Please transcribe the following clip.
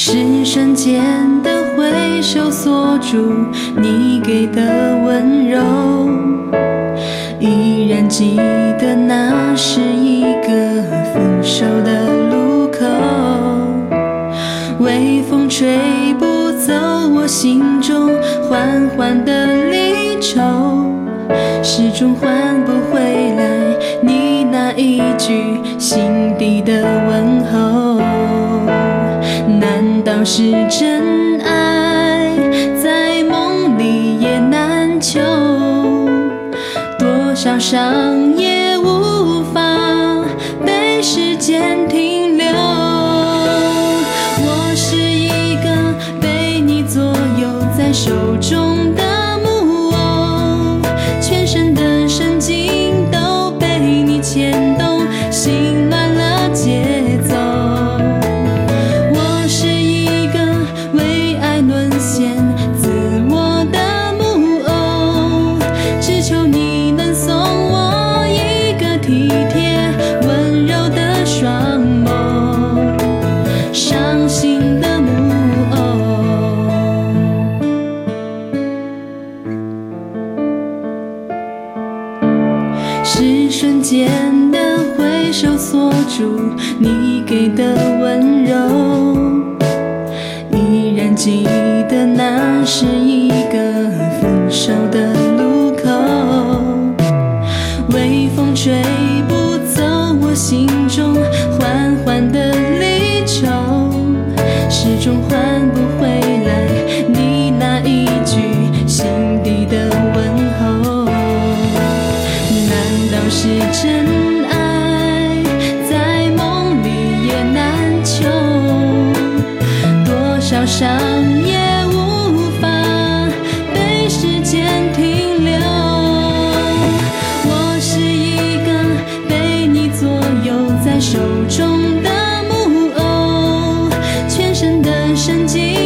是瞬间的挥手锁住你给的温柔，依然记得那我心中缓缓的离愁，始终换不回来你那一句心底的问候。难道是真爱，在梦里也难求？多少伤手中的木偶全身的神经都被你牵动心乱了节是瞬间的挥手锁住你给的温柔，依然记得那是一个分手的路口，微风吹不走我心早上也无法被时间停留我是一个被你左右在手中的木偶全身的神经